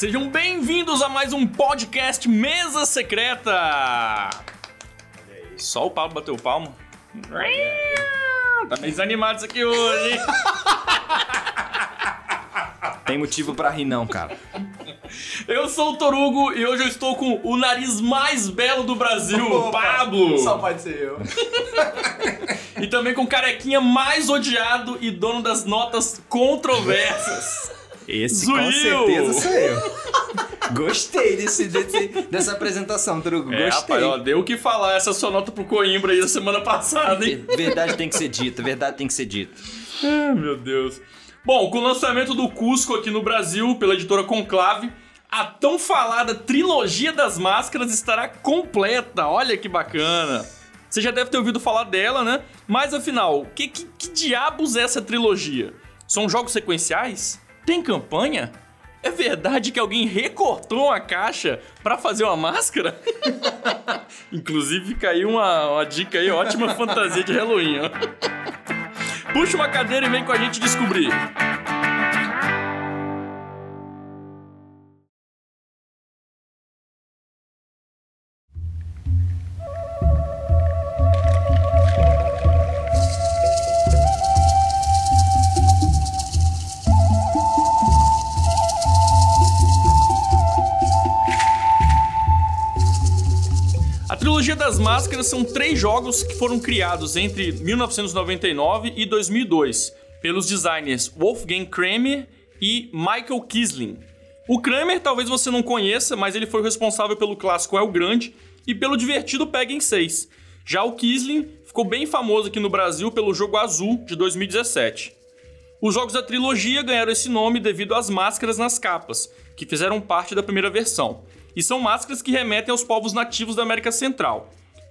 sejam bem-vindos a mais um podcast Mesa Secreta. Só o Pablo bateu palma. Tá meio desanimado isso aqui hoje, hein? Tem motivo pra rir não, cara. Eu sou o Torugo e hoje eu estou com o nariz mais belo do Brasil, o Pablo. Só pode ser eu. E também com o carequinha mais odiado e dono das notas controversas. Esse Zuil. com certeza sou eu. Gostei desse, desse- dessa apresentação, Trugo. É, Gostei. rapaz, ó, deu o que falar essa sua nota pro Coimbra aí da semana passada, hein? Ver- Verdade tem que ser dita, verdade tem que ser dita. Ai, meu Deus. Bom, com o lançamento do Cusco aqui no Brasil pela editora Conclave, a tão falada trilogia das máscaras estará completa. Olha que bacana. Você já deve ter ouvido falar dela, né? Mas afinal, que, que, que diabos é essa trilogia? São jogos sequenciais? Tem campanha? É verdade que alguém recortou uma caixa pra fazer uma máscara? Inclusive, fica aí uma, uma dica aí, ótima fantasia de Halloween, ó. Puxa uma cadeira e vem com a gente descobrir. Das máscaras são três jogos que foram criados entre 1999 e 2002 pelos designers Wolfgang Kramer e Michael Kisling. O Kramer talvez você não conheça, mas ele foi o responsável pelo clássico El Grande e pelo divertido Peggy 6. Já o Kisling ficou bem famoso aqui no Brasil pelo jogo Azul de 2017. Os jogos da trilogia ganharam esse nome devido às máscaras nas capas, que fizeram parte da primeira versão. E são máscaras que remetem aos povos nativos da América Central.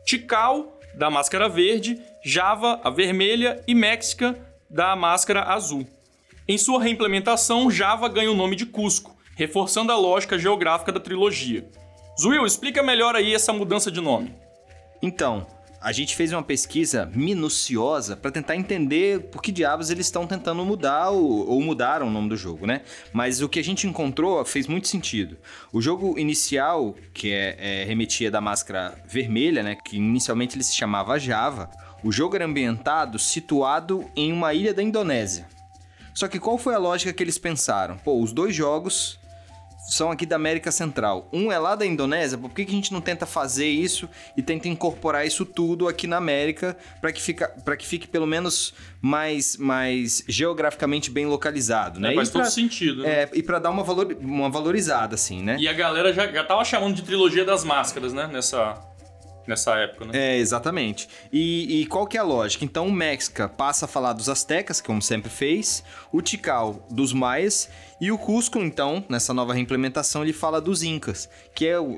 Tikal, da máscara verde, Java, a vermelha, e Méxica, da máscara azul. Em sua reimplementação, Java ganha o nome de Cusco, reforçando a lógica geográfica da trilogia. Zuil, explica melhor aí essa mudança de nome. Então, a gente fez uma pesquisa minuciosa pra tentar entender por que diabos eles estão tentando mudar o- ou mudaram o nome do jogo, né? Mas o que a gente encontrou fez muito sentido. O jogo inicial, que é, é, remetia da máscara vermelha, né? Que inicialmente ele se chamava Java. O jogo era ambientado situado em uma ilha da Indonésia. Só que qual foi a lógica que eles pensaram? Pô, os dois jogos são aqui da América Central. Um é lá da Indonésia, por que, que a gente não tenta fazer isso e tenta incorporar isso tudo aqui na América para que, fica, que fique pelo menos mais, mais geograficamente bem localizado, né? É, faz e pra, todo sentido. né? é, e para dar uma, valor, uma valorizada, assim, né? E a galera já, já tava chamando de trilogia das máscaras, né? Nessa, nessa época, né? É, exatamente. E, e qual que é a lógica? Então o Mexica passa a falar dos astecas, como sempre fez, o Tikal dos maias, e o Cusco, então, nessa nova reimplementação, ele fala dos incas, que é o...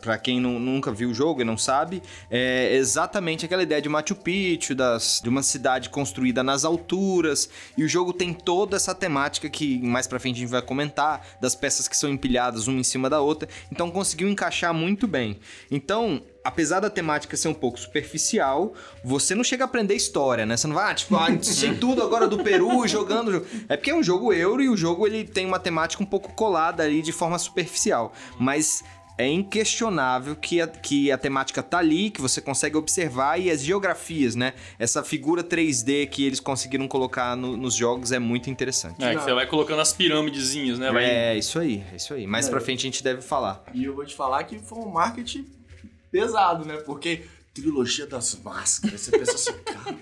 Pra quem nu- nunca viu o jogo e não sabe, é exatamente aquela ideia de Machu Picchu, das, de uma cidade construída nas alturas, e o jogo tem toda essa temática que mais pra frente a gente vai comentar, das peças que são empilhadas uma em cima da outra, então conseguiu encaixar muito bem. Então, apesar da temática ser um pouco superficial, você não chega a aprender história, né? Você não vai, ah, tipo, ah, sei tudo agora do Peru jogando. É porque é um jogo euro e o jogo ele tem uma temática um pouco colada ali de forma superficial. Mas é inquestionável que a, que a temática tá ali, que você consegue observar e as geografias, né? Essa figura 3D que eles conseguiram colocar no- nos jogos é muito interessante. É, que você vai colocando as pirâmidezinhas, né? Vai... É, isso aí, é isso aí. Mais pra frente a gente deve falar. E eu vou te falar que foi um marketing pesado, né? Porque trilogia das máscaras, você pensa assim,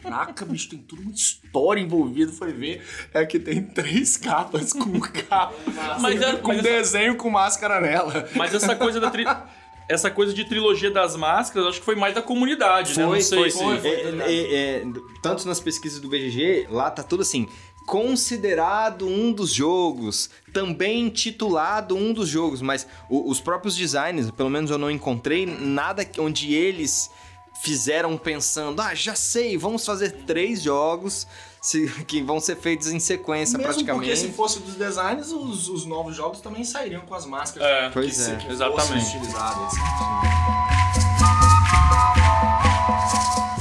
caraca, bicho, tem toda uma história envolvida. Foi ver, é que tem três capas com capa, Mas é- com mas essa- desenho com máscara nela. Mas essa coisa da tri... Essa coisa de trilogia das máscaras, acho que foi mais da comunidade, né? Não sei se... foi. É, é, é, tanto nas pesquisas do BGG, lá tá tudo assim. Considerado um dos jogos, também titulado um dos jogos, mas o- os próprios designers, pelo menos eu não encontrei nada onde eles fizeram pensando, ah, já sei, vamos fazer três jogos se- que vão ser feitos em sequência Mesmo praticamente. porque se fosse dos designs, os, os novos jogos também sairiam com as máscaras. É, Pois que, se- é. que Exatamente. utilizadas.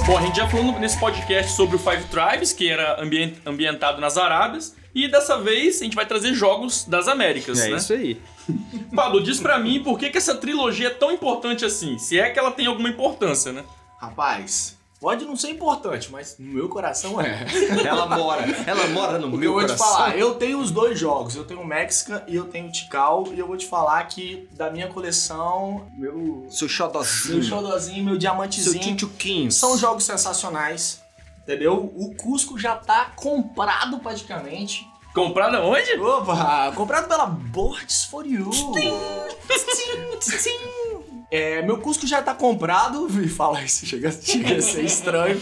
Bom, a gente já falou nesse podcast sobre o Five Tribes, que era ambien- ambientado nas Arábias, E dessa vez a gente vai trazer jogos das Américas, É né? isso aí. Pablo, diz pra mim por que, que essa trilogia é tão importante assim, se é que ela tem alguma importância, né? Rapaz, pode não ser importante, mas no meu coração é. Ela mora, ela mora no Porque meu eu vou coração. te falar, eu tenho os dois jogos. Eu tenho o Mexica e eu tenho o Tikal. E eu vou te falar que da minha coleção, meu. Seu xodozinho. Meu xodozinho, meu Seu diamantezinho. tchutchuquinho. São jogos sensacionais. Entendeu? O Cusco já tá comprado praticamente. Comprada onde? Opa! Comprado pela Boards for You. É, meu Cusco já tá comprado. E fala isso, chega, chega a ser estranho.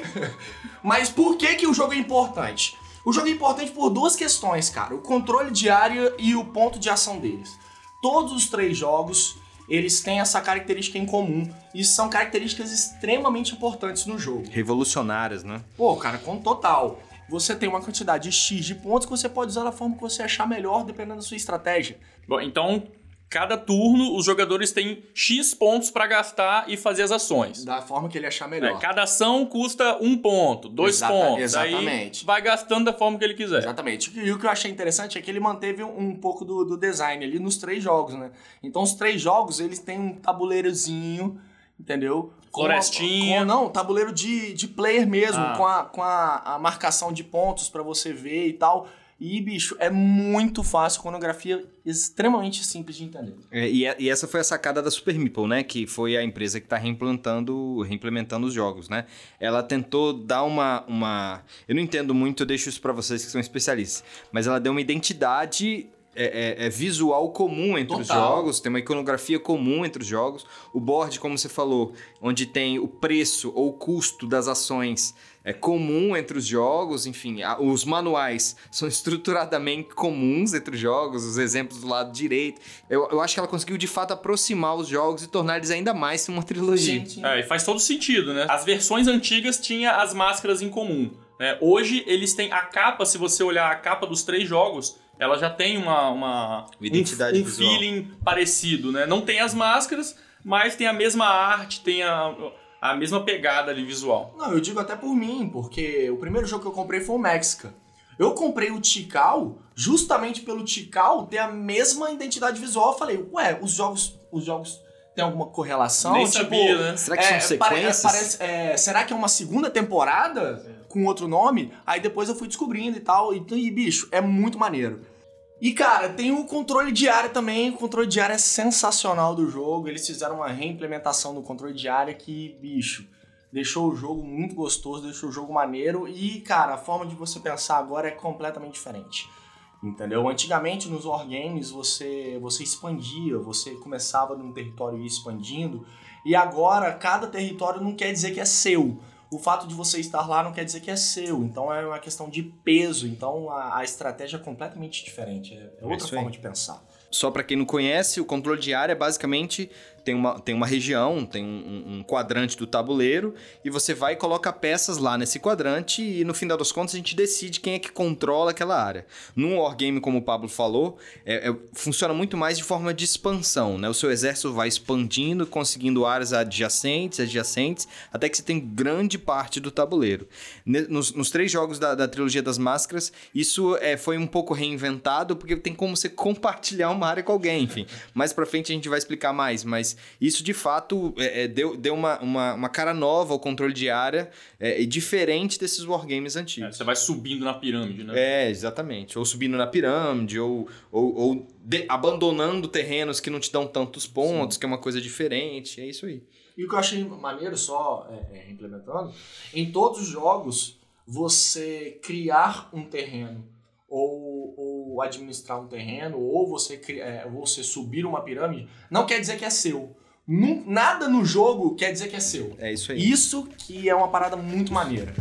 Mas por que, que o jogo é importante? O jogo é importante por duas questões, cara. O controle de área e o ponto de ação deles. Todos os três jogos, eles têm essa característica em comum. E são características extremamente importantes no jogo. Revolucionárias, né? Pô, cara, com total. Você tem uma quantidade X de pontos que você pode usar da forma que você achar melhor, dependendo da sua estratégia. Bom, então, cada turno os jogadores têm X pontos pra gastar e fazer as ações. Da forma que ele achar melhor. É, cada ação custa um ponto, dois Exata- pontos. exatamente. Aí vai gastando da forma que ele quiser. Exatamente. E o que eu achei interessante é que ele manteve um, um pouco do, do design ali nos três jogos, né? Então os três jogos, eles têm um tabuleirozinho, entendeu? Florestinha. com- não, tabuleiro de, de player mesmo, Ah. com, a, com a, a marcação de pontos pra você ver e tal. E, bicho, é muito fácil, conografia extremamente simples de entender. É, e, e essa foi a sacada da Super Meeple, né? Que foi a empresa que está reimplementando, reimplementando os jogos, né? Ela tentou dar uma, uma... Eu não entendo muito, eu deixo isso para vocês que são especialistas. Mas ela deu uma identidade é, é, é visual comum entre os Total. jogos, tem uma iconografia comum entre os jogos. O board, como você falou, onde tem o preço ou o custo das ações é comum entre os jogos, enfim, a- os manuais são estruturadamente comuns entre os jogos, os exemplos do lado direito. Eu, eu acho que ela conseguiu de fato aproximar os jogos e tornar eles ainda mais uma trilogia. sim. É, e faz todo sentido, né? As versões antigas tinham as máscaras em comum. né? Hoje eles têm a capa, se você olhar a capa dos três jogos, ela já tem uma, uma Uma identidade um, um visual. feeling parecido, né? Não tem as máscaras, mas tem a mesma arte, tem a, a mesma pegada ali visual. Não, eu digo até por mim, porque o primeiro jogo que eu comprei foi o Mexica. Eu comprei o Tikal justamente pelo Tikal ter a mesma identidade visual. Eu falei, ué, os jogos, os jogos têm alguma correlação? Nem Tipo, sabia, né? Será que são pare- sequências? parece- é, será que é uma segunda temporada com outro nome? Aí depois eu fui descobrindo e tal. E, e, bicho, é muito maneiro. E, cara, tem o controle de área também. O controle de área é sensacional do jogo. Eles fizeram uma reimplementação do controle de área que, bicho, deixou o jogo muito gostoso, deixou o jogo maneiro. E, cara, a forma de você pensar agora é completamente diferente. Entendeu? Antigamente nos wargames você, você expandia, você começava num território e ia expandindo. E agora cada território não quer dizer que é seu. O fato de você estar lá não quer dizer que é seu. Então é uma questão de peso. Então a, a estratégia é completamente diferente. É, é outra forma de pensar. Só para quem não conhece, o controle de área basicamente tem uma, tem uma região, tem um, um quadrante do tabuleiro, e você vai e coloca peças lá nesse quadrante, e no final das contas a gente decide quem é que controla aquela área. Num wargame, como o Pablo falou, é- é- funciona muito mais de forma de expansão, né? O seu exército vai expandindo, conseguindo áreas adjacentes, adjacentes, até que você tem grande parte do tabuleiro. Nos, nos três jogos da, da trilogia das máscaras, isso é, foi um pouco reinventado, porque tem como você compartilhar uma área com alguém, enfim. Mais pra frente a gente vai explicar mais, mas isso de fato é, é, deu, deu uma, uma, uma cara nova ao controle de área, é, diferente desses wargames É, antigos. você vai subindo na pirâmide, né? É, exatamente. Ou subindo na pirâmide, ou, ou, ou de- abandonando terrenos que não te dão tantos pontos, que é uma coisa diferente. É isso aí. E o que eu achei maneiro, só é, é, implementando, em todos os jogos, você criar um terreno ou, ou administrar um terreno, ou você, é, você subir uma pirâmide, não quer dizer que é seu. Nada no jogo quer dizer que é seu. É isso aí. Isso que é uma parada muito maneira.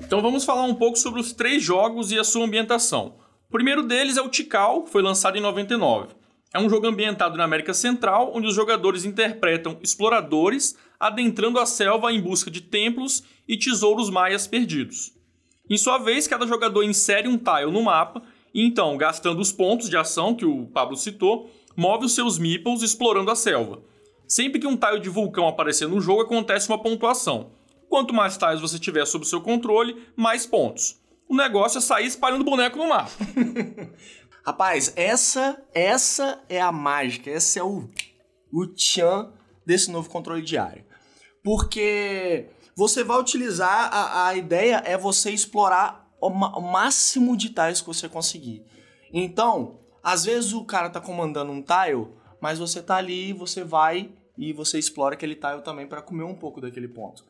Então vamos falar um pouco sobre os três jogos e a sua ambientação. O primeiro deles é o Tikal, que foi lançado em 99. É um jogo ambientado na América Central, onde os jogadores interpretam exploradores adentrando a selva em busca de templos e tesouros maias perdidos. Em sua vez, cada jogador insere um tile no mapa e então, gastando os pontos de ação que o Pablo citou, move os seus meeples explorando a selva. Sempre que um tile de vulcão aparecer no jogo, acontece uma pontuação. Quanto mais tiles você tiver sob seu controle, mais pontos. O negócio é sair espalhando boneco no mapa. Rapaz, essa essa é a mágica, esse é o, o tchan desse novo controle de área. Porque você vai utilizar, a, a ideia é você explorar o, o máximo de tiles que você conseguir. Então, às vezes o cara tá comandando um tile, mas você tá ali, você vai e você explora aquele tile também para comer um pouco daquele ponto.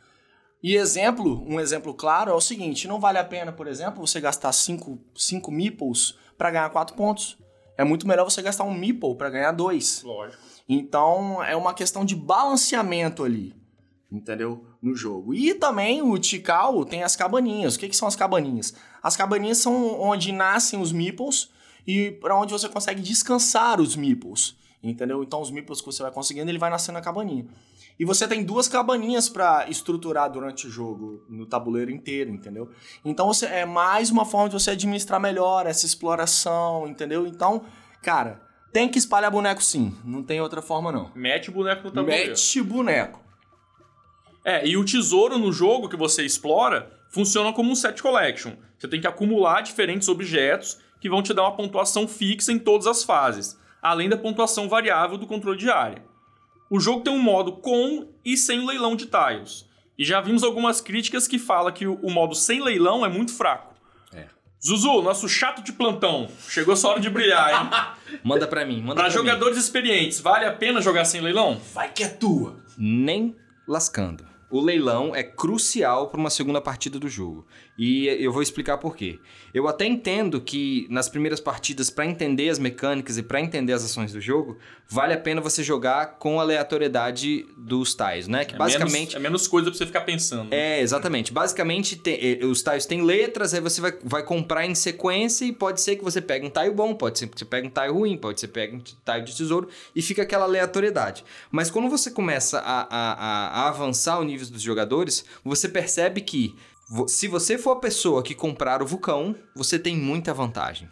E exemplo, um exemplo claro é o seguinte: não vale a pena, por exemplo, você gastar 5 meeples para ganhar 4 pontos. É muito melhor você gastar um meeple para ganhar 2. Lógico. Então é uma questão de balanceamento ali, entendeu? No jogo. E também o Tikal tem as cabaninhas. O que, que são as cabaninhas? As cabaninhas são onde nascem os meeples e para onde você consegue descansar os meeples, entendeu? Então os meeples que você vai conseguindo, ele vai nascendo na cabaninha. E você tem duas cabaninhas para estruturar durante o jogo, no tabuleiro inteiro, entendeu? Então você, é mais uma forma de você administrar melhor essa exploração, entendeu? Então, cara, tem que espalhar boneco sim, não tem outra forma não. Mete o boneco no tabuleiro. Mete boneco. É, e o tesouro no jogo que você explora funciona como um set collection. Você tem que acumular diferentes objetos que vão te dar uma pontuação fixa em todas as fases, além da pontuação variável do controle de área. O jogo tem um modo com e sem o leilão de tiles. E já vimos algumas críticas que falam que o, modo sem leilão é muito fraco. É. Zuzu, nosso chato de plantão, chegou a sua hora de brilhar, hein? Manda pra mim, manda Para pra jogadores experientes, vale a pena jogar sem leilão? Vai que é tua. mim. Nem lascando. O leilão é crucial para uma segunda partida do jogo. E eu vou explicar por quê. Eu até entendo que nas primeiras partidas, para entender as mecânicas e para entender as ações do jogo, vale a pena você jogar com a aleatoriedade dos tais, né? Que É basicamente menos, é menos coisa pra você ficar pensando. É, exatamente. Basicamente, tem- eh, os tiles têm letras, aí você vai, vai comprar em sequência e pode ser que você pegue um tile bom, pode ser que você pegue um tile ruim, pode ser que você pegue um tile de tesouro e fica aquela aleatoriedade. Mas quando você começa a, a, a- a avançar o nível dos jogadores, você percebe que se você for a pessoa que comprar o vulcão, você tem muita vantagem.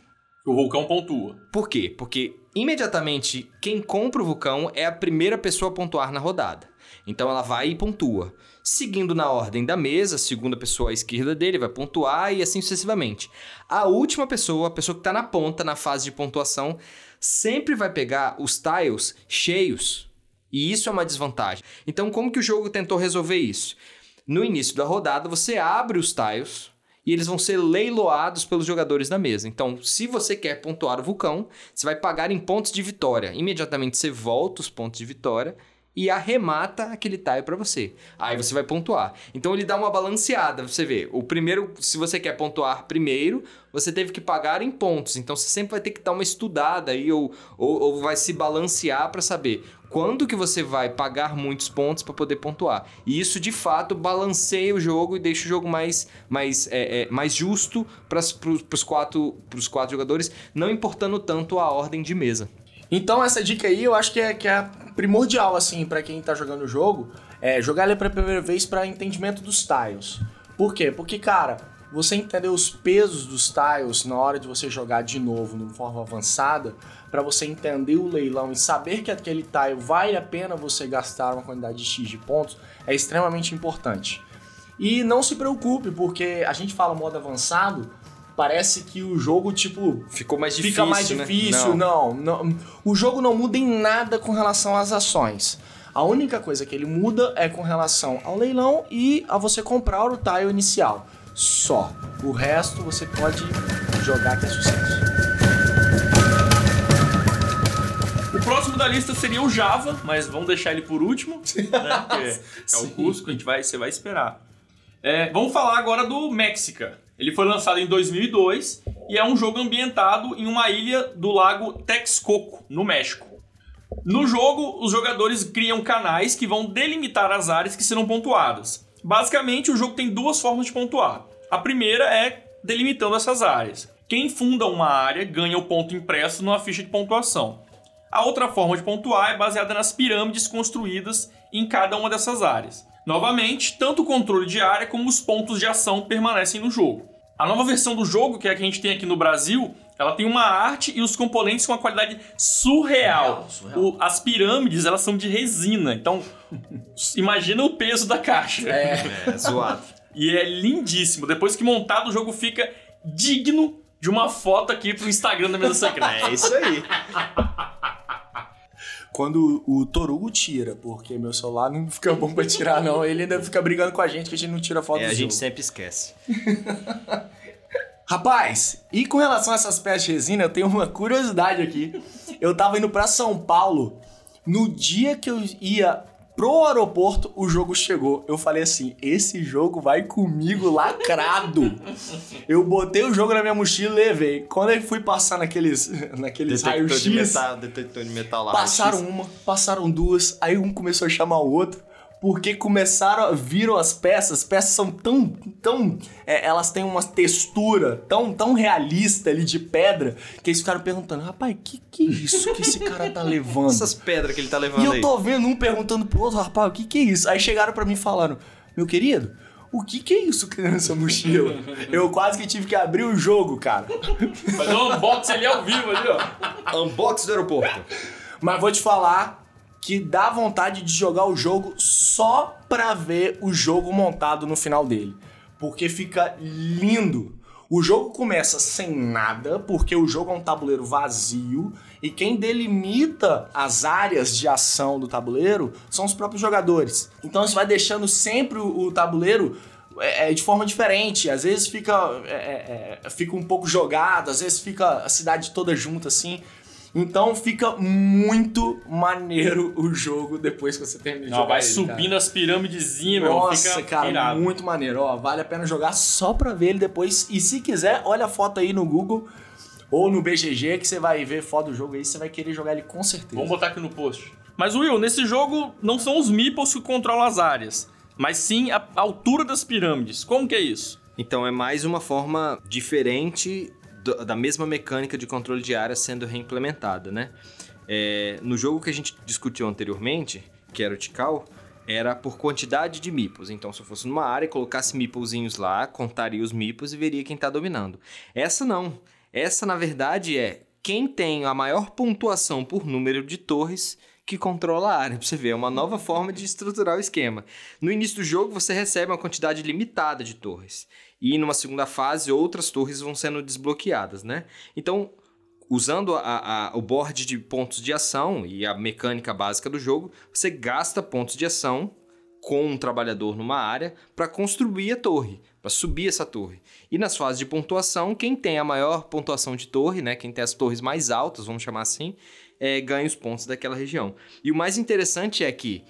O vulcão pontua. Por quê? Porque imediatamente quem compra o vulcão é a primeira pessoa a pontuar na rodada. Então ela vai e pontua. Seguindo na ordem da mesa, a segunda pessoa à esquerda dele vai pontuar e assim sucessivamente. A última pessoa, a pessoa que está na ponta, na fase de pontuação, sempre vai pegar os tiles cheios. E isso é uma desvantagem. Então, como que o jogo tentou resolver isso? No início da rodada, você abre os tiles e eles vão ser leiloados pelos jogadores da mesa. Então, se você quer pontuar o vulcão, você vai pagar em pontos de vitória. Imediatamente você volta os pontos de vitória e arremata aquele tile para você. Aí você vai pontuar. Então ele dá uma balanceada. Você vê, o primeiro, se você quer pontuar primeiro, você teve que pagar em pontos. Então você sempre vai ter que dar uma estudada aí ou, ou, ou vai se balancear para saber quando que você vai pagar muitos pontos para poder pontuar. E isso de fato balanceia o jogo e deixa o jogo mais, mais, é, é, mais justo para os quatro, quatro jogadores, não importando tanto a ordem de mesa. Então essa dica aí eu acho que é, que é primordial, assim, pra quem tá jogando o jogo. É jogar ele pela primeira vez pra entendimento dos tiles. Por quê? Porque, cara, você entender os pesos dos tiles na hora de você jogar de novo de forma avançada, pra você entender o leilão e saber que aquele tile vale a pena você gastar uma quantidade de X de pontos, é extremamente importante. E não se preocupe, porque a gente fala modo avançado, parece que o jogo, tipo, Ficou mais difícil, fica mais né? difícil. Não. Não, O jogo não muda em nada com relação às ações. A única coisa que ele muda é com relação ao leilão e a você comprar o tile inicial. Só. O resto você pode jogar que é sucesso. O próximo da lista seria o Java, mas vamos deixar ele por último, né? Porque é o Sim. Cusco, a gente vai, você vai esperar. É, vamos falar agora do Mexica. Ele foi lançado em 2002 e é um jogo ambientado em uma ilha do lago Texcoco, no México. No jogo, os jogadores criam canais que vão delimitar as áreas que serão pontuadas. Basicamente, o jogo tem duas formas de pontuar. A primeira é delimitando essas áreas. Quem funda uma área ganha o ponto impresso numa ficha de pontuação. A outra forma de pontuar é baseada nas pirâmides construídas em cada uma dessas áreas. Novamente, tanto o controle de área como os pontos de ação permanecem no jogo. A nova versão do jogo, que é a que a gente tem aqui no Brasil, ela tem uma arte e os componentes com uma qualidade surreal. Surreal, surreal. O- as pirâmides, elas são de resina. Então, imagina o peso da caixa. É. É, zoado. E é lindíssimo. Depois que montado, o jogo fica digno de uma foto aqui pro Instagram da mesa secreta. É isso aí. Quando o Torugo tira, porque meu celular não fica bom pra tirar, não. Ele ainda fica brigando com a gente que a gente não tira foto É, do a gente sempre esquece. Rapaz, e com relação a essas peças de resina, eu tenho uma curiosidade aqui. Eu tava indo pra São Paulo, no dia que eu ia pro aeroporto, o jogo chegou. Eu falei assim: esse jogo vai comigo lacrado. Eu botei o jogo na minha mochila e levei. Quando eu fui passar naqueles, naqueles Detector de metal, detector de metal lá. passaram uma, passaram duas, aí um começou a chamar o outro. Porque começaram, viram as peças, as peças são tão, tão, é, elas têm uma textura tão, tão realista ali de pedra, que eles ficaram perguntando, rapaz, que que é isso que esse cara tá levando? Essas pedras que ele tá E levando eu aí. tô vendo um perguntando pro outro, rapaz, o que que é isso? Aí chegaram pra mim falando, meu querido, o que que é isso que tem nessa mochila? eu quase que tive que abrir o jogo, cara. Fazer um unboxing ali ao vivo ali, ó. Unbox do aeroporto. Mas vou te falar que dá vontade de jogar o jogo só pra ver o jogo montado no final dele. Porque fica lindo. O jogo começa sem nada, porque o jogo é um tabuleiro vazio e quem delimita as áreas de ação do tabuleiro são os próprios jogadores. Então você vai deixando sempre o, o tabuleiro é, é, de forma diferente. Às vezes fica, é, é, é, fica um pouco jogado, às vezes fica a cidade toda junta assim. Então fica muito maneiro o jogo depois que você termina de Não, jogar vai ele, subindo cara. as pirâmidezinhas, meu. Nossa, fica cara, irado. muito maneiro. Ó, vale a pena jogar só pra ver ele depois. E se quiser, olha a foto aí no Google ou no BGG que você vai ver foto do jogo aí, você vai querer jogar ele com certeza. Vamos botar aqui no post. Mas, Will, nesse jogo não são os meeples que controlam as áreas, mas sim a a altura das pirâmides. Como que é isso? Então é mais uma forma diferente do- da mesma mecânica de controle de área sendo reimplementada, né? É, no jogo que a gente discutiu anteriormente, que era o Tikal, era por quantidade de meeples. Então, se eu fosse numa área e colocasse meeplezinhos lá, contaria os meeples e veria quem tá dominando. Essa não. Essa, na verdade, é quem tem a maior pontuação por número de torres que controla a área. Pra você ver, é uma nova forma de estruturar o esquema. No início do jogo, você recebe uma quantidade limitada de torres. E numa segunda fase, outras torres vão sendo desbloqueadas, né? Então, usando a- a- o board de pontos de ação e a mecânica básica do jogo, você gasta pontos de ação com um trabalhador numa área para construir a torre, para subir essa torre. E nas fases de pontuação, quem tem a maior pontuação de torre, né, quem tem as torres mais altas, vamos chamar assim, é, ganha os pontos daquela região. E o mais interessante é que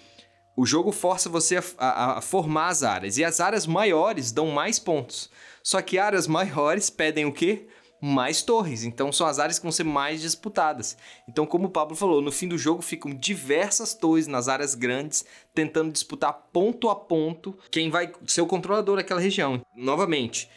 o jogo força você a, a- a formar as áreas. E as áreas maiores dão mais pontos. Só que áreas maiores pedem o quê? Mais torres. Então são as áreas que vão ser mais disputadas. Então, como o Pablo falou, no fim do jogo ficam diversas torres nas áreas grandes, tentando disputar ponto a ponto quem vai ser o controlador daquela região. Novamente.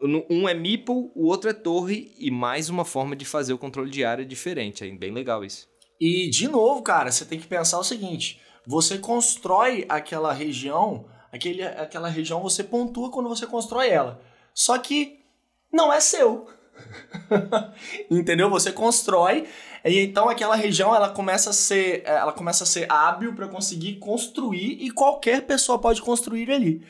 no- Um é meeple, o outro é torre, e mais uma forma de fazer o controle de área diferente. É bem legal isso. E, de novo, cara, você tem que pensar o seguinte: você constrói aquela região, aquele, aquela região você pontua quando você constrói ela. Só que não é seu. Entendeu? Você constrói e então aquela região ela começa a ser, ela começa a ser hábil para conseguir construir e qualquer pessoa pode construir ali.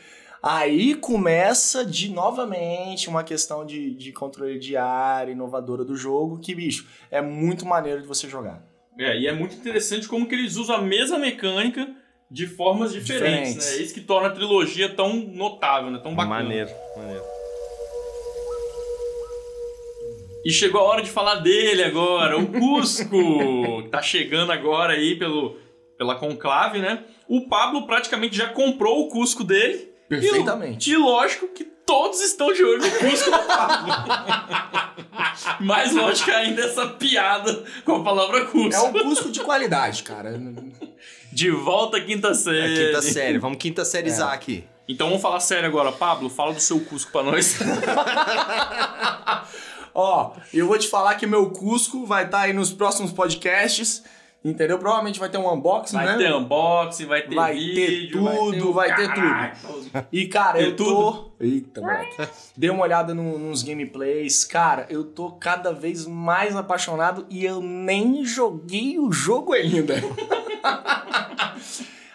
Aí começa de novamente uma questão de, de controle de área inovadora do jogo, que, bicho, é muito maneiro de você jogar. É, e é muito interessante como que eles usam a mesma mecânica de formas diferentes, Diferentes. né? É isso que torna a trilogia tão notável, né? Tão bacana. Maneiro, maneiro. E chegou a hora de falar dele agora, o Cusco, que tá chegando agora aí pelo, pela conclave, né? O Pablo praticamente já comprou o Cusco dele. Perfeitamente. E, e lógico que todos estão de olho no Cusco. Mais lógico ainda essa piada com a palavra Cusco. É um Cusco de qualidade, cara. De volta à quinta É série. quinta série, vamos quinta série é. aqui. Então vamos falar sério agora. Pablo, fala do seu Cusco pra nós. Ó, eu vou te falar que meu Cusco vai estar aí nos próximos podcasts. Entendeu? Provavelmente vai ter um unboxing, Vai né? ter unboxing, vai ter Vai vídeo, ter tudo, o vai ter caralho. E, cara, eu tô. Eita, moleque. Dei uma olhada no- nos gameplays. Cara, eu tô cada vez mais apaixonado e eu nem joguei o jogo ainda.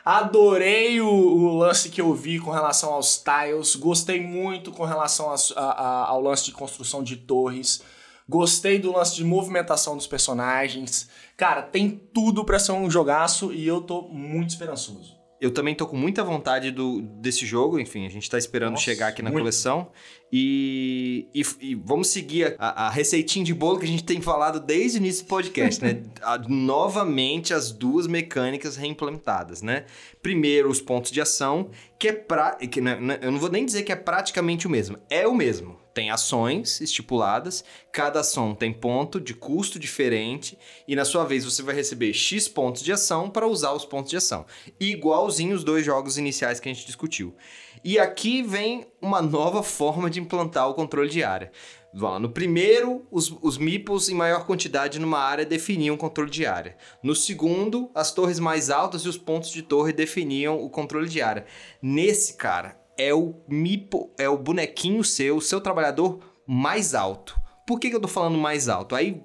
Adorei o, o lance que eu vi com relação aos tiles. Gostei muito com relação às- a- a- ao lance de construção de torres. Gostei do lance de movimentação dos personagens. Cara, tem tudo pra ser um jogaço e eu tô muito esperançoso. Eu também tô com muita vontade do, desse jogo, enfim, a gente tá esperando Nossa, chegar aqui na muito. coleção. E, e, e vamos seguir a, a receitinha de bolo que a gente tem falado desde o início do podcast, né? A- novamente as duas mecânicas reimplementadas, né? Primeiro, os pontos de ação, que é pra. Que, não é- eu não vou nem dizer que é praticamente o mesmo, é o mesmo. Tem ações estipuladas, cada ação tem ponto de custo diferente, e na sua vez você vai receber X pontos de ação para usar os pontos de ação. Igualzinho os dois jogos iniciais que a gente discutiu. E aqui vem uma nova forma de implantar o controle de área. No primeiro, os, os meeples em maior quantidade numa área definiam o controle de área. No segundo, as torres mais altas e os pontos de torre definiam o controle de área. Nesse, cara, é o meeple, é o bonequinho seu, o seu trabalhador mais alto. Por que, que eu tô falando mais alto? Aí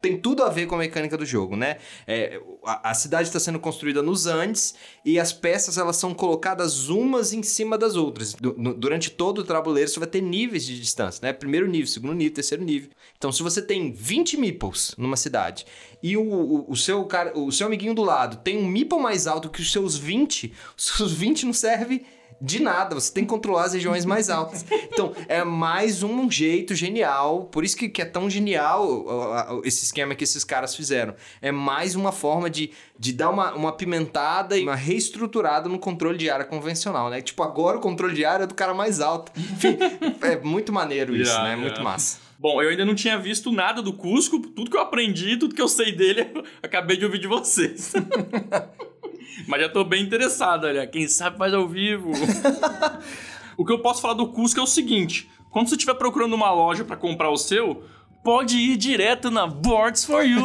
tem tudo a ver com a mecânica do jogo, né? É, a, a cidade está sendo construída nos Andes e as peças elas são colocadas umas em cima das outras. Du- no- durante todo o tabuleiro você vai ter níveis de distância, né? Primeiro nível, segundo nível, terceiro nível. Então, se você tem 20 meeples numa cidade e o, o, o seu cara, o seu amiguinho do lado tem um meeple mais alto que os seus 20, os seus 20 não serve de nada, você tem que controlar as regiões mais altas. Então, é mais um jeito genial, por isso que, que é tão genial esse esquema que esses caras fizeram. É mais uma forma de, de dar uma, uma pimentada e uma reestruturada no controle de área convencional, né? Tipo, agora o controle de área é do cara mais alto. Enfim, é muito maneiro isso, Yeah, né? yeah. Muito massa. Bom, eu ainda não tinha visto nada do Cusco, tudo que eu aprendi, tudo que eu sei dele, eu acabei de ouvir de vocês. Mas já tô bem interessado, olha, quem sabe faz ao vivo. o que eu posso falar do Cusco é o seguinte, quando você estiver procurando uma loja pra comprar o seu, pode ir direto na Boards for You.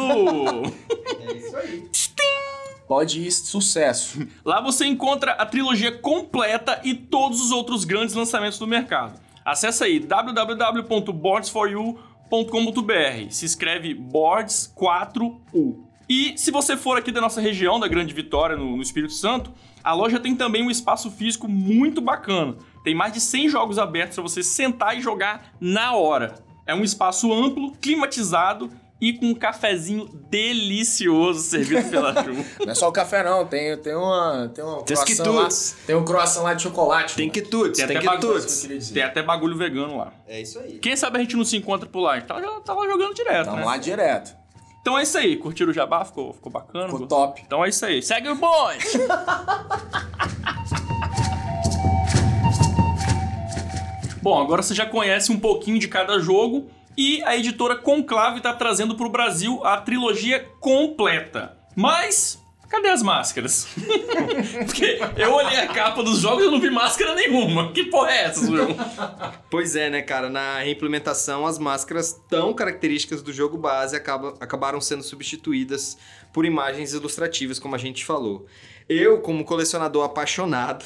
Pode ir sucesso. Lá você encontra a trilogia completa e todos os outros grandes lançamentos do mercado. Acesse aí www.boards4u.com.br. Se escreve Boards 4U. E se você for aqui da nossa região, da Grande Vitória, no, no Espírito Santo, a loja tem também um espaço físico muito bacana. Tem mais de 100 jogos abertos para você sentar e jogar na hora. É um espaço amplo, climatizado e com um cafezinho delicioso servido pela Ju. Não é só o café, não. Tem, tem uma. Tem uma Tem croissant lá. quitutes. Tem um croissant lá de chocolate. Tem tudo, Tem, tem até que tem até bagulho vegano lá. É isso aí. Quem sabe a gente não se encontra por lá? A gente tá, tá lá jogando direto, Vamos né? lá direto. Então é isso aí. Curtiram o jabá? Ficou, ficou bacana? Ficou top. Então é isso aí. Segue o bonde! Bom, agora você já conhece um pouquinho de cada jogo e a editora Conclave está trazendo para o Brasil a trilogia completa. Mas cadê as máscaras? Porque eu olhei a capa dos jogos e não vi máscara nenhuma. Que porra é essa, jogo? Pois é, né, cara? Na reimplementação, as máscaras tão características do jogo base acaba- acabaram sendo substituídas por imagens ilustrativas, como a gente falou. Eu, como colecionador apaixonado,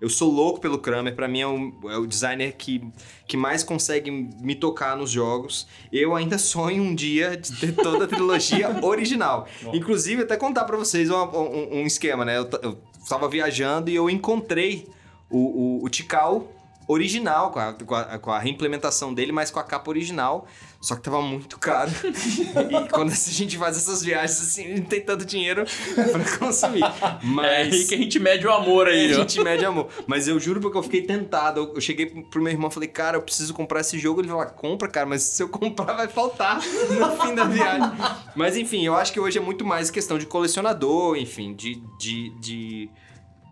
eu sou louco pelo Kramer, pra mim é o, é o designer que, que mais consegue me tocar nos jogos. Eu ainda sonho um dia de ter toda a trilogia original. Inclusive, até contar pra vocês um, um- um esquema, né? Eu, eu tava viajando e eu encontrei o, o, o Tikal original, com a, com, a, com a reimplementação dele, mas com a capa original. Só que tava muito caro. e quando a gente faz essas viagens assim, não tem tanto dinheiro pra consumir. É Mas. aí que a gente mede o amor aí, É, a gente mede amor. Mas eu juro porque eu fiquei tentado. Eu- Eu cheguei pro meu irmão e falei, cara, eu preciso comprar esse jogo. Ele falou, "Ah, compra, cara, mas se eu comprar vai faltar no fim da viagem. Mas enfim, eu acho que hoje é muito mais questão de colecionador, enfim, de. de, de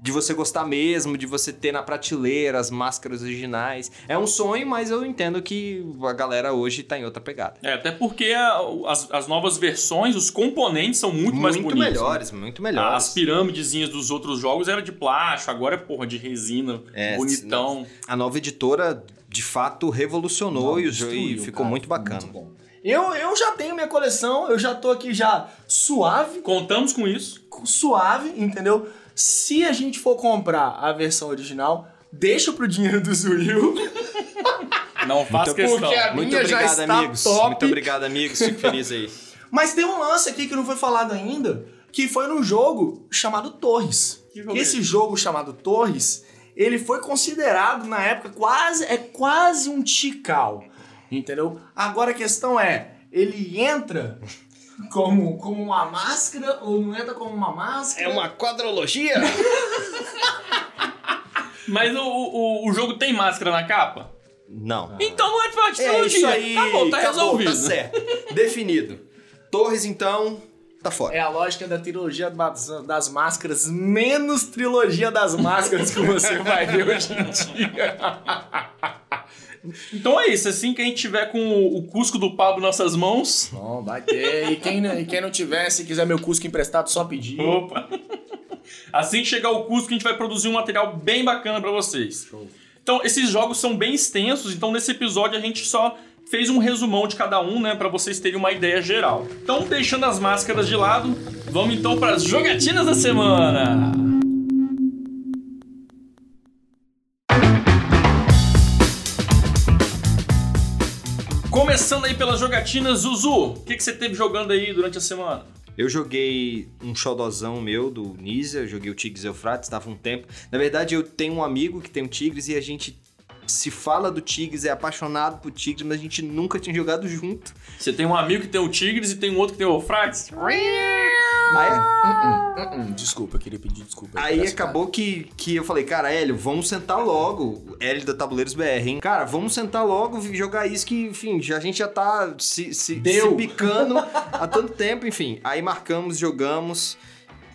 de você gostar mesmo, de você ter na prateleira as máscaras originais. É um sonho, mas eu entendo que a galera hoje tá em outra pegada. É, até porque a- as, as novas versões, os componentes são muito, mais muito bonitos. melhores, né? muito melhores. As pirâmidezinhas dos outros jogos era de plástico, agora é porra de resina, É, bonitão. A nova editora, de fato, revolucionou Não, e, o jogo e destruiu, ficou cara, muito bacana. bom. Eu, eu já tenho minha coleção, eu já tô aqui já suave, Contamos com isso. suave, entendeu? Se a gente for comprar a versão original, deixa pro dinheiro do Zuil. Não faz Muito- questão. porque a Muito minha já obrigado, está amigos. top. Muito obrigado, amigos. Fico feliz aí. Mas tem um lance aqui que não foi falado ainda, que foi num jogo chamado Torres. É Esse jogo chamado Torres, ele foi considerado na época quase é quase um Tikal, entendeu? Agora a questão é, ele entra como, como uma máscara ou não entra como uma máscara? É uma quadrologia? Mas o, o, o jogo tem máscara na capa? Não. Então não é parte de É isso aí. Acabou, tá acabou, resolvido. Tá certo. Definido. Torres, então, tá fora. É a lógica da trilogia das, das máscaras, menos trilogia das máscaras que você vai ver hoje em dia. Então é isso. Assim que a gente tiver com o Cusco do Pablo em nossas mãos. Bom, vai ter. E quem, e quem não tiver, se quiser meu Cusco emprestado, só pedir. Opa! Assim que chegar o Cusco, a gente vai produzir um material bem bacana pra vocês. Então, esses jogos são bem extensos, então nesse episódio a gente só fez um resumão de cada um, né, Pra vocês terem uma ideia geral. Então, deixando as máscaras de lado, vamos então para as jogatinas da semana. Começando aí pelas jogatinas, Zuzu, o que, que você teve jogando aí durante a semana? Eu joguei um xodozão meu do Nisa, joguei o Tigres Eufrates, tava um tempo. Na verdade, eu tenho um amigo que tem um Tigres e a gente se fala do Tigres, é apaixonado por Tigres, mas a gente nunca tinha jogado junto. Você tem um amigo que tem o Tigres e tem um outro que tem o Eufrates? Aí, Desculpa, eu queria pedir desculpa. aí acabou que, que eu falei, cara, Hélio, vamos sentar logo. Hélio da Tabuleiros BR, hein? Cara, vamos sentar logo e jogar isso que, enfim, já, a gente já tá se, se, Deu. se bicando há tanto tempo, enfim. Aí marcamos, jogamos.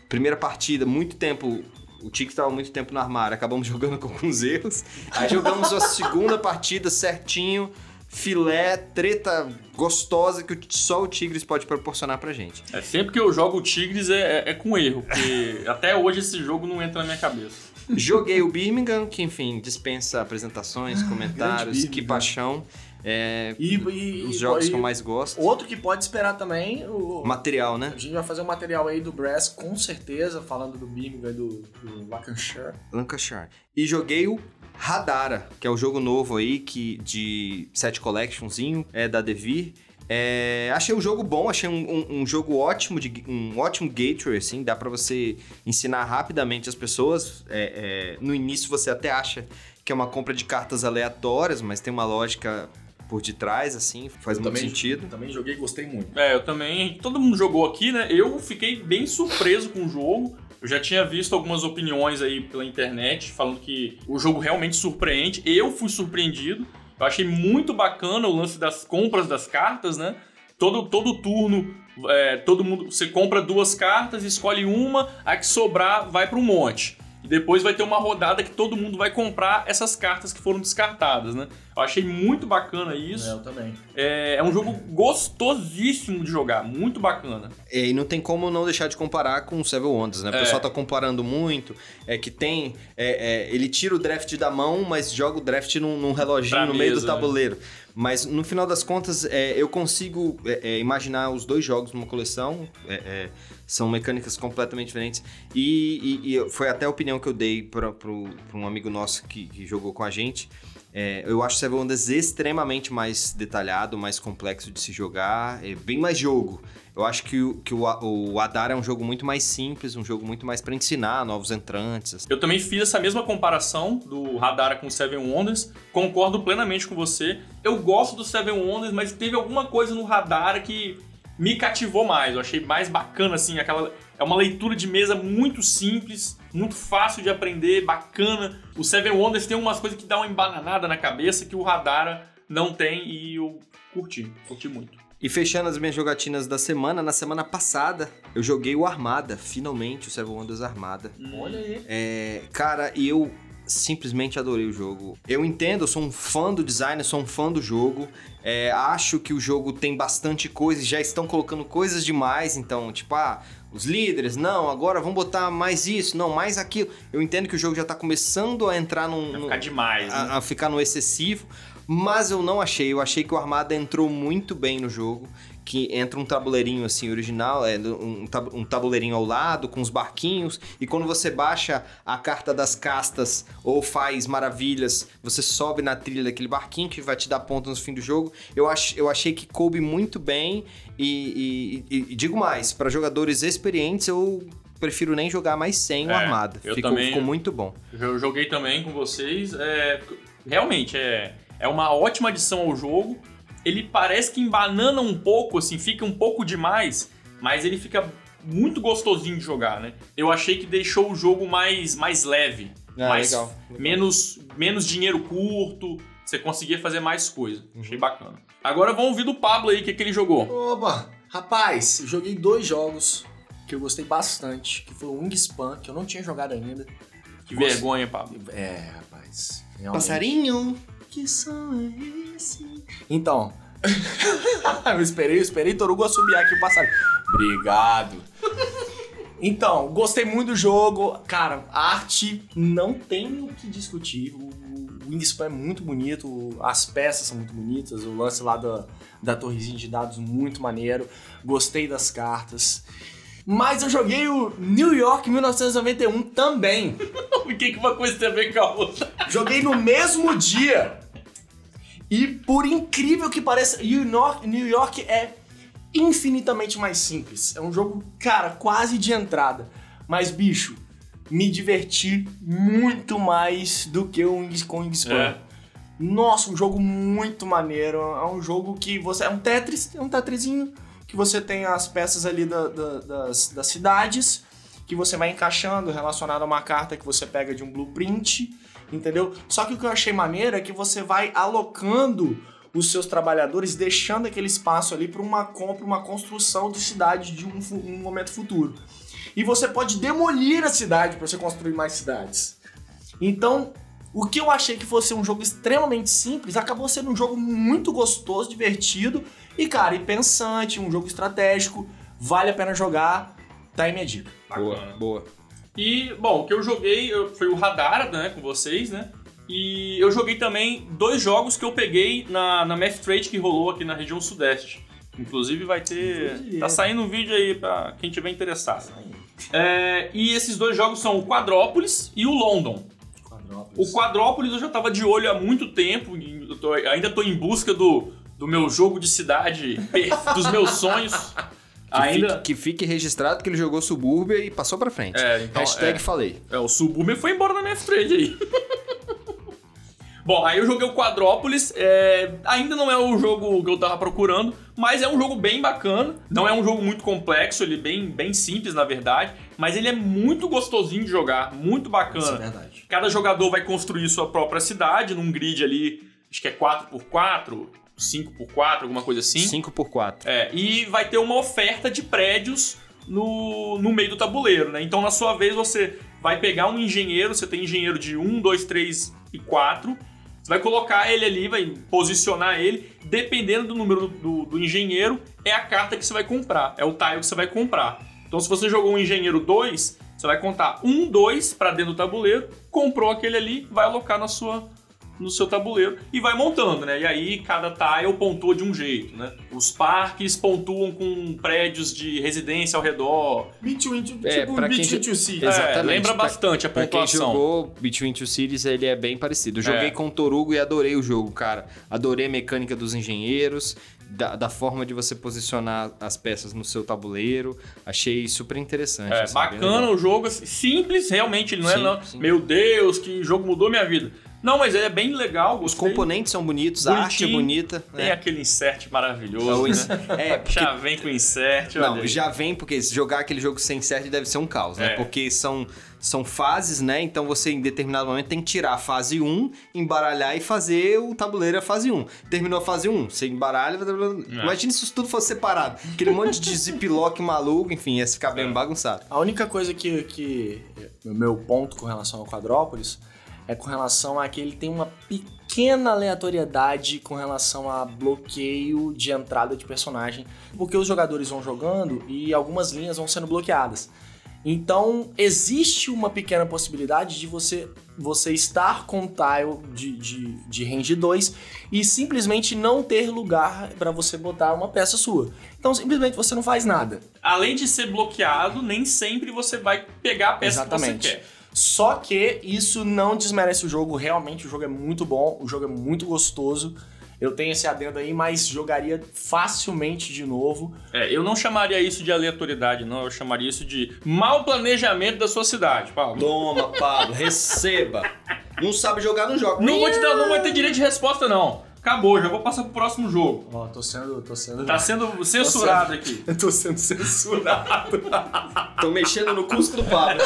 Primeira partida, muito tempo. O Tigres estava muito tempo no armário, acabamos jogando com alguns erros. Aí jogamos a segunda partida certinho, filé, treta gostosa que o- só o Tigres pode proporcionar pra gente. É sempre que eu jogo o Tigres é, é- é com erro, porque até hoje esse jogo não entra na minha cabeça. Joguei o Birmingham, que enfim, dispensa apresentações, comentários, grande que Birmingham. paixão. É, E, e- os jogos e- que eu mais gosto. Outro que pode esperar também, o, Material, né? a gente vai fazer um material aí do Brass, com certeza, falando do Birmingham e do, do Lancashire. Lancashire. E joguei o Radara, que é o jogo novo aí que de set collectionzinho, é da Devir. É, achei um jogo bom, achei um, um- um jogo ótimo, de, um ótimo gateway, assim, dá pra você ensinar rapidamente as pessoas. É, é, no início você até acha que é uma compra de cartas aleatórias, mas tem uma lógica por detrás, assim, faz Eu muito também- sentido. Também joguei e gostei muito. É, eu também. Todo mundo jogou aqui, né? Eu fiquei bem surpreso com o jogo. Eu já tinha visto algumas opiniões aí pela internet falando que o jogo realmente surpreende. Eu fui surpreendido. Eu achei muito bacana o lance das compras das cartas, né? Todo, todo turno, é, todo mundo. Você compra duas cartas, escolhe uma, a que sobrar vai para um monte. E depois vai ter uma rodada que todo mundo vai comprar essas cartas que foram descartadas, né? Eu achei muito bacana isso. É, eu também. É, é um jogo gostosíssimo de jogar, muito bacana. É, e não tem como não deixar de comparar com o Seven Wonders, né? O É. pessoal tá comparando muito. É que tem. é, é, ele tira o draft da mão, mas joga o draft num, num reloginho Pra no meio mesa, do né? tabuleiro. Mas no final das contas, é, eu consigo é, é, imaginar os dois jogos numa coleção. é, é, são mecânicas completamente diferentes. E, e- e foi até a opinião que eu dei para um amigo nosso que, que jogou com a gente. É, eu acho Seven Wonders extremamente mais detalhado, mais complexo de se jogar, é bem mais jogo. Eu acho que, o, que o, o Adar é um jogo muito mais simples, um jogo muito mais para ensinar novos entrantes. assim. Eu também fiz essa mesma comparação do Radara com Seven Wonders, concordo plenamente com você. Eu gosto do Seven Wonders, mas teve alguma coisa no Radara que me cativou mais. Eu achei mais bacana, assim, aquela. É uma leitura de mesa muito simples, muito fácil de aprender, bacana. O Seven Wonders tem umas coisas que dá uma embananada na cabeça que o Radara não tem e eu curti, curti muito. E fechando as minhas jogatinas da semana, na semana passada eu joguei o Armada, finalmente o Seven Wonders Armada. Olha aí. É, cara, eu simplesmente adorei o jogo. Eu entendo, eu sou um fã do design, eu sou um fã do jogo. É, acho que o jogo tem bastante coisa, e já estão colocando coisas demais, então, tipo, ah, os líderes, não, agora vamos botar mais isso, não, mais aquilo. Eu entendo que o jogo já tá começando a entrar num. Ficar demais, né? a, a ficar no excessivo. mas eu não achei. Eu achei que o Armada entrou muito bem no jogo. Que entra um tabuleirinho assim original, é um, tab um tabuleirinho ao lado, com os barquinhos, e quando você baixa a carta das castas ou faz maravilhas, você sobe na trilha daquele barquinho que vai te dar pontos no fim do jogo. Eu, ach eu achei que coube muito bem, e, e, e, e digo mais, para jogadores experientes, eu prefiro nem jogar mais sem o É, Armada. eu Ficou, também- ficou muito bom. Eu joguei também com vocês. É, realmente, é, é uma ótima adição ao jogo. Ele parece que embanana um pouco, assim, fica um pouco demais, mas ele fica muito gostosinho de jogar, né? Eu achei que deixou o jogo mais, mais leve. Ah, mais, legal, legal. Menos, menos dinheiro curto, você conseguia fazer mais coisa. Uhum. Achei bacana. Agora vamos ouvir do Pablo aí, o que, que ele jogou. Oba! Rapaz, eu joguei dois jogos que eu gostei bastante, que foi o Wingspan, que eu não tinha jogado ainda. Que Gost- vergonha, Pablo. É, rapaz. realmente. Passarinho! Que som é esse? Então, eu esperei, eu esperei Torugo assobiar aqui o passarinho. Obrigado. Então, gostei muito do jogo. Cara, arte não tem o que discutir. O o Wingspan é muito bonito, as peças são muito bonitas, o lance lá da, da torrezinha de dados muito maneiro. Gostei das cartas. Mas eu joguei o New York 1991 também. O que, que uma coisa tem a ver com a outra? Joguei no mesmo dia. E por incrível que pareça, New York, é infinitamente mais simples. É um jogo, cara, quase de entrada. Mas, bicho, me diverti muito mais do que o Wings- com Wingspan. É. Nossa, um jogo muito maneiro. É um jogo que você. É um Tetris, é um Tetrisinho. Que você tem as peças ali da- da- das, das cidades. Que você vai encaixando relacionado a uma carta que você pega de um blueprint. Entendeu? Só que o que eu achei maneiro é que você vai alocando os seus trabalhadores, deixando aquele espaço ali para uma compra, uma construção de cidade de um, um momento futuro. E você pode demolir a cidade para você construir mais cidades. Então, o que eu achei que fosse um jogo extremamente simples, acabou sendo um jogo muito gostoso, divertido e, cara, e pensante, um jogo estratégico. Vale a pena jogar. Tá aí minha dica. Boa, Bacana. boa. E, bom, o que eu joguei foi o Radar, né, com vocês, né? E eu joguei também dois jogos que eu peguei na, na Math Trade que rolou aqui na região sudeste. Inclusive vai ter. Inclusive, Tá saindo um vídeo aí pra quem tiver interessado. É, e esses dois jogos são o Quadrópolis e o London. O Quadrópolis eu já tava de olho há muito tempo, e eu tô- ainda tô em busca do, do meu jogo de cidade, dos meus sonhos. Que, Ainda. fique, que fique registrado que ele jogou Subúrbia e passou pra frente. É, então, Hashtag é. falei. É, o Subúrbio foi embora da minha trade aí. Bom, aí eu joguei o Quadrópolis. é, ainda não é o jogo que eu tava procurando, mas é um jogo bem bacana. Não é um jogo muito complexo, ele é bem, bem simples, na verdade. Mas ele é muito gostosinho de jogar, muito Isso é bacana. verdade. Cada jogador vai construir sua própria cidade num grid ali, acho que é 4x4, 5x4, alguma coisa assim. 5x4. É, e vai ter uma oferta de prédios no, no meio do tabuleiro, né? Então, na sua vez, você vai pegar um engenheiro, você tem engenheiro de 1, 2, 3 e 4. Você vai colocar ele ali, vai posicionar ele. Dependendo do número do, do engenheiro, é a carta que você vai comprar, é o tile que você vai comprar. Então, se você jogou um engenheiro 2, você vai contar 1, 2 para dentro do tabuleiro, comprou aquele ali, vai alocar na sua, no seu tabuleiro e vai montando, né? E aí cada tile pontua de um jeito, né? Os parques pontuam com prédios de residência ao redor. Between two, É, tipo quem Between jo- two Cities. Exatamente. É, lembra Pra- bastante a Pra quem pontuação. jogou Between Two Cities, ele é bem parecido. Eu joguei É. com o Torugo e adorei o jogo, cara. Adorei a mecânica dos engenheiros, da, da forma de você posicionar as peças no seu tabuleiro. Achei super interessante. É, assim, bacana o jogo, assim, simples, realmente, ele não é, Sim, não, sim. meu Deus, que jogo mudou minha vida. Não, mas ele é bem legal, Os gostei. componentes são bonitos, a arte é Bonitinho. bonita. Tem né? aquele insert É, maravilhoso, o ins- né? é, porque Já vem com insert, Não, já vem porque jogar aquele jogo sem insert deve ser um caos, né? É. Porque são, são fases, né? Então você em determinado momento tem que tirar a fase 1, embaralhar e fazer o tabuleiro a fase 1. Terminou a fase 1, você embaralha. É. Imagina se isso tudo fosse separado. Aquele monte de ziplock maluco, enfim, ia ficar bem É. bagunçado. A única coisa que, que o meu ponto com relação ao Quadrópolis é com relação a que ele tem uma pequena aleatoriedade com relação a bloqueio de entrada de personagem, porque os jogadores vão jogando e algumas linhas vão sendo bloqueadas. Então, existe uma pequena possibilidade de você você estar com tile de, de, de range 2 e simplesmente não ter lugar para você botar uma peça sua. Então, simplesmente você não faz nada. Além de ser bloqueado, nem sempre você vai pegar a peça Exatamente. que você quer. Só que isso não desmerece o jogo, realmente o jogo é muito bom, o jogo é muito gostoso. Eu tenho esse adendo aí, mas jogaria facilmente de novo. É, eu não chamaria isso de aleatoriedade, não. Eu chamaria isso de mau planejamento da sua cidade, Paulo. Toma, Pablo, receba. Não sabe jogar, não joga. Não, vou te dar, não vai ter direito de resposta, não. Acabou, já vou passar pro próximo jogo. Ó, tô sendo. tô sendo. Tá sendo censurado aqui. Eu tô sendo censurado. Tô mexendo no cusco do Pablo.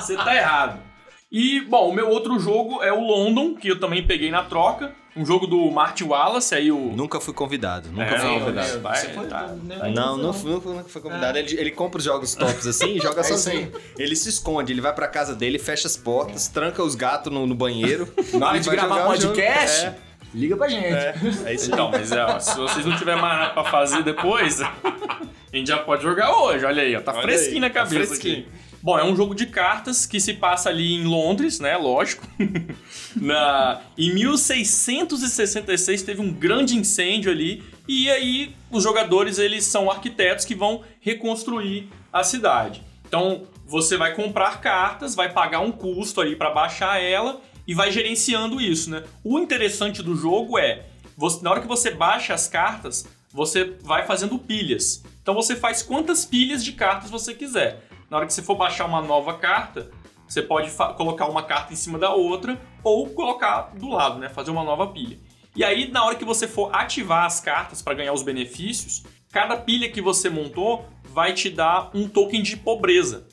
Você tá errado. E, bom, o meu outro jogo é o London, que eu também peguei na troca. Um jogo do Martin Wallace, aí o. Nunca fui convidado, nunca É, fui não, convidado. vai, Você foi, tá. né? Não, não, fui- nunca, nunca foi convidado. Ele, ele compra os jogos tops assim e joga É sozinho. Ele se esconde, ele vai pra casa dele, fecha as portas, tranca os gatos no, no banheiro. Na hora de gravar podcast, É, liga pra gente. é, é isso aí. Então, mas é, ó, se vocês não tiverem mais nada pra fazer depois, a gente já pode jogar hoje. Olha aí, ó, tá Olha fresquinho aí, na tá cabeça fresquinho. aqui. Bom, é um jogo de cartas que se passa ali em Londres, né? Lógico. Na... Em 1666 teve um grande incêndio ali e aí os jogadores eles são arquitetos que vão reconstruir a cidade. Então você vai comprar cartas, vai pagar um custo aí para baixar ela e vai gerenciando isso, né? O interessante do jogo é você- na hora que você baixa as cartas, você vai fazendo pilhas. Então você faz quantas pilhas de cartas você quiser. Na hora que você for baixar uma nova carta, você pode colocar uma carta em cima da outra ou colocar do lado, né? Fazer uma nova pilha. E aí, na hora que você for ativar as cartas para ganhar os benefícios, cada pilha que você montou vai te dar um token de pobreza.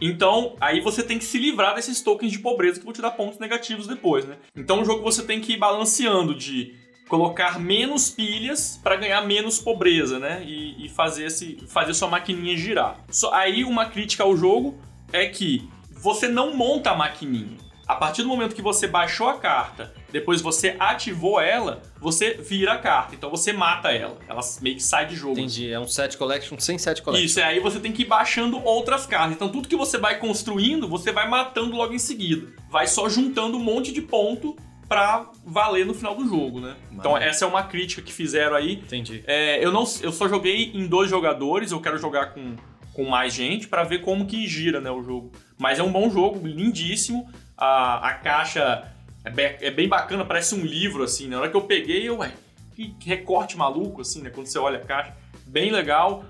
Então, aí você tem que se livrar desses tokens de pobreza que vão te dar pontos negativos depois, né? Então, o jogo você tem que ir balanceando de colocar menos pilhas para ganhar menos pobreza, né? E, e fazer, esse, fazer sua maquininha girar. Só, aí, uma crítica ao jogo é que você não monta a maquininha. A partir do momento que você baixou a carta, depois você ativou ela, você vira a carta. Então você mata ela. Ela meio que sai de jogo. Entendi, é um set collection sem set collection. Isso, é aí você tem que ir baixando outras cartas. Então tudo que você vai construindo, você vai matando logo em seguida. Vai só juntando um monte de ponto pra valer no final do jogo, né? Então essa é uma crítica que fizeram aí. Entendi. É, eu, não, eu só joguei em dois jogadores, eu quero jogar com, com mais gente pra ver como que gira né, o jogo. Mas é um bom jogo, lindíssimo. A, a caixa é bem, é bem bacana, parece um livro, assim. Na hora que eu peguei, eu, ué, que recorte maluco, assim, né? Quando você olha a caixa. Bem legal,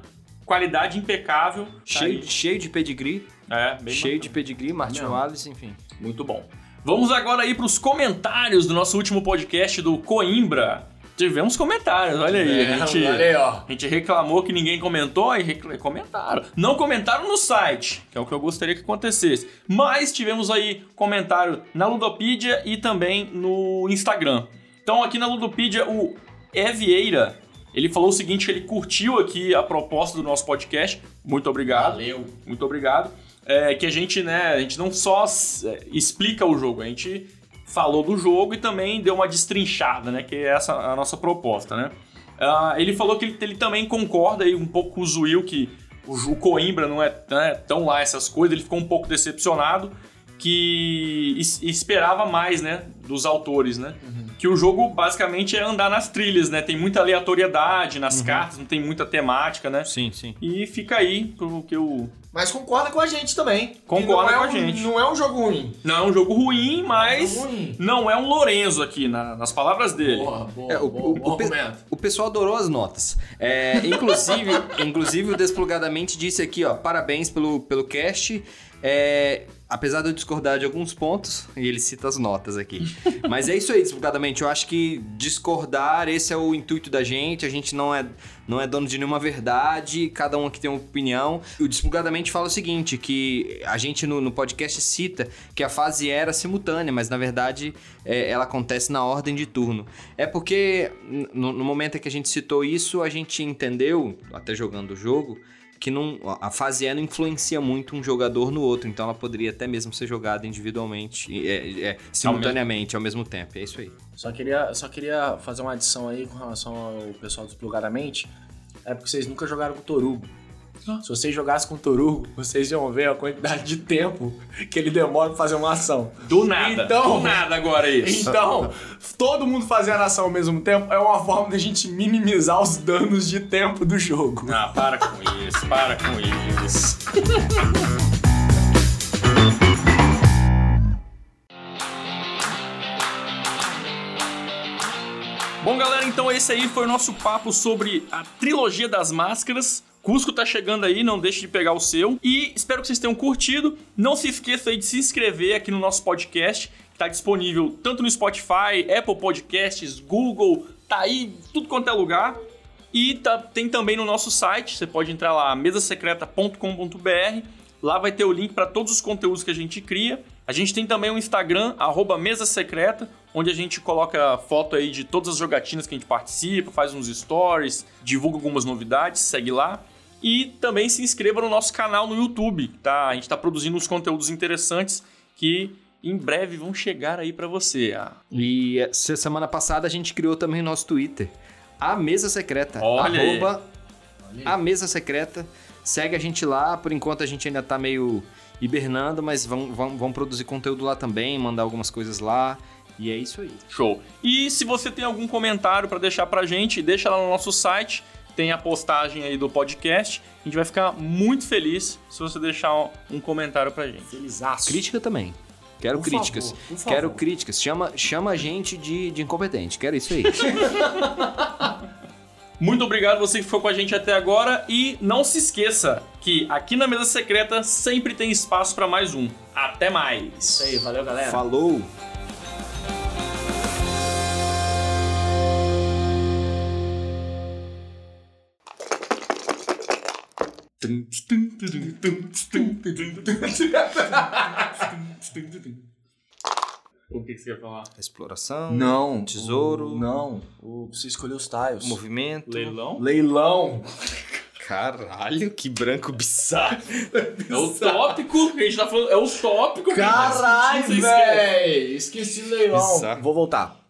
qualidade impecável. tá Cheio, aí. cheio de pedigree, É, bem cheio de bacana. pedigree, Martin. Wallace, enfim. Muito bom. Vamos agora aí pros comentários do nosso último podcast do Coimbra. Tivemos comentários, olha aí. É, a gente... olha aí, ó. A gente reclamou que ninguém comentou e recla- comentaram. Não comentaram no site, que é o que eu gostaria que acontecesse. Mas tivemos aí comentário na Ludopedia e também no Instagram. Então aqui na Ludopedia o Evieira, ele falou o seguinte, que ele curtiu aqui a proposta do nosso podcast. Muito obrigado. Valeu. Muito obrigado. É, que a gente, né, a gente não só é, explica o jogo, a gente falou do jogo e também deu uma destrinchada, né, que é essa a nossa proposta, né. Ah, ele falou que ele, ele também concorda aí um pouco com o Zuil, que o, o Coimbra não é né, tão lá essas coisas, ele ficou um pouco decepcionado, que es- esperava mais, né, dos autores, né. Que o jogo basicamente é andar nas trilhas, né, tem muita aleatoriedade nas cartas, não tem muita temática, né. Sim, sim. E fica aí pro que o, Mas concorda com a gente também. Concorda é com a um- gente. Não é um jogo ruim. Não é um jogo ruim, mas Não é ruim. não é um Lorenzo aqui, na- nas palavras dele. Boa, boa, É, o, boa, o- bom o pe- o pessoal adorou as notas. É, inclusive, inclusive, o Desplugadamente disse aqui, ó, parabéns pelo, pelo cast. É, apesar de eu discordar de alguns pontos, e ele cita as notas aqui. Mas é isso aí, Desplugadamente. Eu acho que discordar, esse é o intuito da gente. A gente não é, não é dono de nenhuma verdade, cada um aqui tem uma opinião. O Desplugadamente fala o seguinte, que a gente no, no podcast cita que a fase era simultânea, mas na verdade é, ela acontece na ordem de turno. É porque no, no momento em que a gente citou isso, a gente entendeu, até jogando o jogo, que não, a fase E não influencia muito um jogador no outro, então ela poderia até mesmo ser jogada individualmente, é, é, simultaneamente, ao mesmo tempo. É isso aí. Só queria, só queria fazer uma adição aí com relação ao pessoal do Desplugadamente. É porque vocês nunca jogaram com o Torugo. Se vocês jogassem com o Torugo, vocês iam ver a quantidade de tempo que ele demora pra fazer uma ação. Do nada. Então- Do nada agora isso. Então, todo mundo fazendo ação ao mesmo tempo é uma forma da gente minimizar os danos de tempo do jogo. Ah, para com isso, para com isso. Bom, galera, então esse aí foi o nosso papo sobre a trilogia das máscaras. Cusco tá chegando aí, não deixe de pegar o seu. E espero que vocês tenham curtido. Não se esqueça aí de se inscrever aqui no nosso podcast, que tá disponível tanto no Spotify, Apple Podcasts, Google, tá aí tudo quanto é lugar. E tá- tem também no nosso site, você pode entrar lá, mesasecreta.com.br. Lá vai ter o link para todos os conteúdos que a gente cria. A gente tem também um Instagram, arroba Mesa Secreta, onde a gente coloca foto aí de todas as jogatinas que a gente participa, faz uns stories, divulga algumas novidades, segue lá. E também se inscreva no nosso canal no YouTube, tá? A gente está produzindo uns conteúdos interessantes que em breve vão chegar aí para você. Ah, E essa semana passada a gente criou também o nosso Twitter. A Mesa Secreta. Olha aí. arroba a Mesa Secreta. Segue a gente lá. Por enquanto a gente ainda tá meio hibernando, mas vão, vão, vão produzir conteúdo lá também, mandar algumas coisas lá. E é isso aí. Show. E se você tem algum comentário para deixar pra gente, deixa lá no nosso site, tem a postagem aí do podcast. A gente vai ficar muito feliz se você deixar um- um comentário pra gente. Felizaço. Crítica também. Quero Por críticas. favor, favor. Quero críticas. Chama, chama a gente de, de incompetente. Quero isso aí. Muito obrigado você que ficou com a gente até agora e não se esqueça que aqui na mesa secreta sempre tem espaço para mais um. Até mais. Isso aí, valeu, galera. Falou! O que que você quer falar? Exploração. Não. Tesouro. o- não. O, você escolheu os tiles. Movimento. Leilão? Leilão. Caralho, que branco bizarro. É o tópico que a gente tá falando. É o tópico tá Caralho, véi. Esqueci o leilão. Bizarro. Vou voltar.